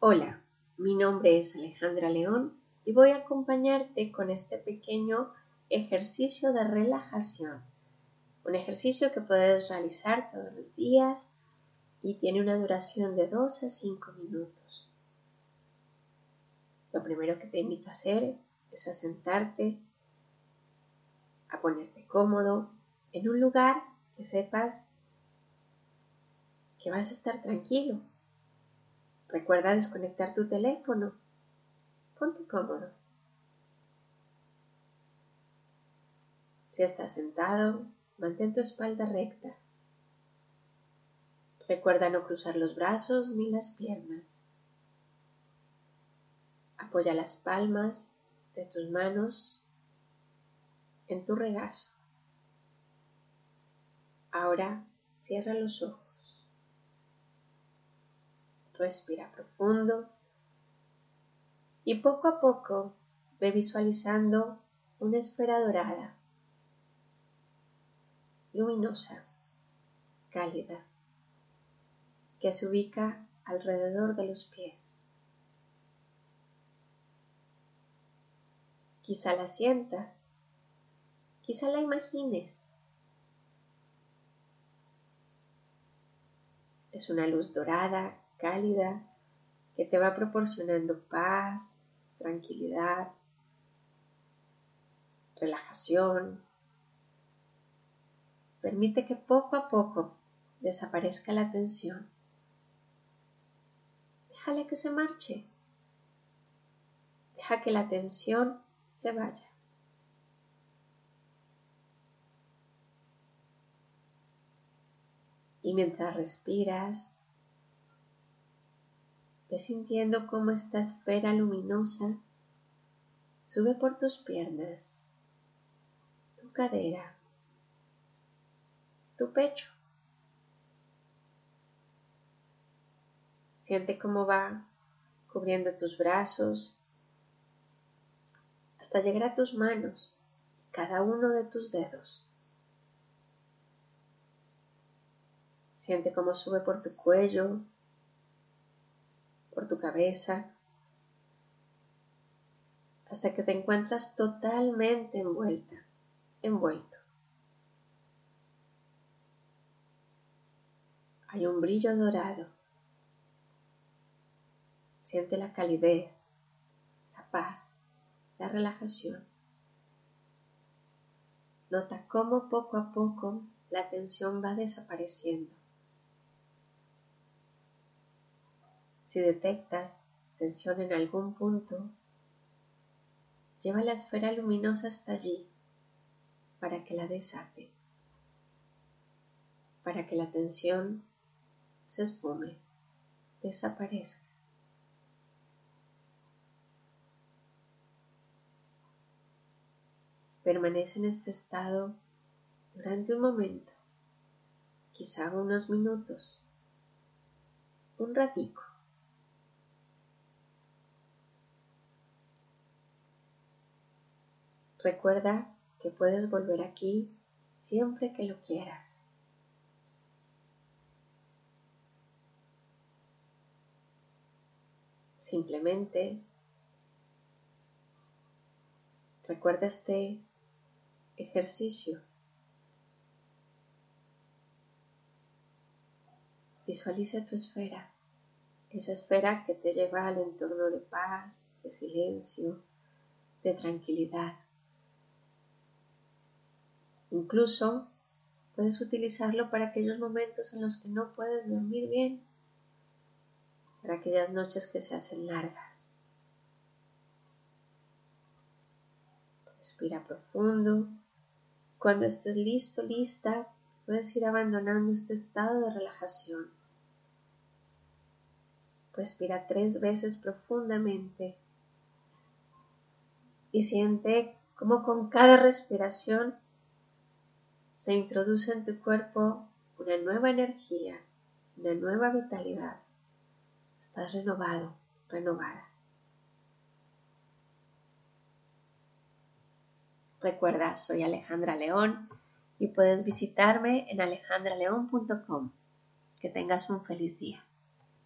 Hola, mi nombre es Alejandra León y voy a acompañarte con este pequeño ejercicio de relajación. Un ejercicio que puedes realizar todos los días y tiene una duración de 2 a 5 minutos. Lo primero que te invito a hacer es a sentarte, a ponerte cómodo en un lugar que sepas que vas a estar tranquilo Recuerda desconectar tu teléfono. Ponte cómodo. Si estás sentado, mantén tu espalda recta. Recuerda no cruzar los brazos ni las piernas. Apoya las palmas de tus manos en tu regazo. Ahora cierra los ojos. Respira profundo y poco a poco ve visualizando una esfera dorada, luminosa, cálida, que se ubica alrededor de los pies. Quizá la sientas, quizá la imagines. Es una luz dorada cálida que te va proporcionando paz, tranquilidad, relajación. Permite que poco a poco desaparezca la tensión. Déjale que se marche. Deja que la tensión se vaya. Y mientras respiras, Ve sintiendo cómo esta esfera luminosa sube por tus piernas, tu cadera, tu pecho. Siente cómo va cubriendo tus brazos hasta llegar a tus manos cada uno de tus dedos. Siente cómo sube por tu cuello, tu cabeza, hasta que te encuentras totalmente envuelta, envuelto. Hay un brillo dorado. Siente la calidez, la paz, la relajación. Nota cómo poco a poco la tensión va desapareciendo. Si detectas tensión en algún punto, lleva la esfera luminosa hasta allí para que la desate, para que la tensión se esfume, desaparezca. Permanece en este estado durante un momento, quizá unos minutos, un ratico. Recuerda que puedes volver aquí siempre que lo quieras. Simplemente recuerda este ejercicio. Visualiza tu esfera, esa esfera que te lleva al entorno de paz, de silencio, de tranquilidad. Incluso puedes utilizarlo para aquellos momentos en los que no puedes dormir bien, para aquellas noches que se hacen largas. Respira profundo. Cuando estés listo, lista, puedes ir abandonando este estado de relajación. Respira tres veces profundamente y siente como con cada respiración se introduce en tu cuerpo una nueva energía, una nueva vitalidad. Estás renovado, renovada. Recuerda, soy Alejandra León y puedes visitarme en alejandraleón.com. Que tengas un feliz día.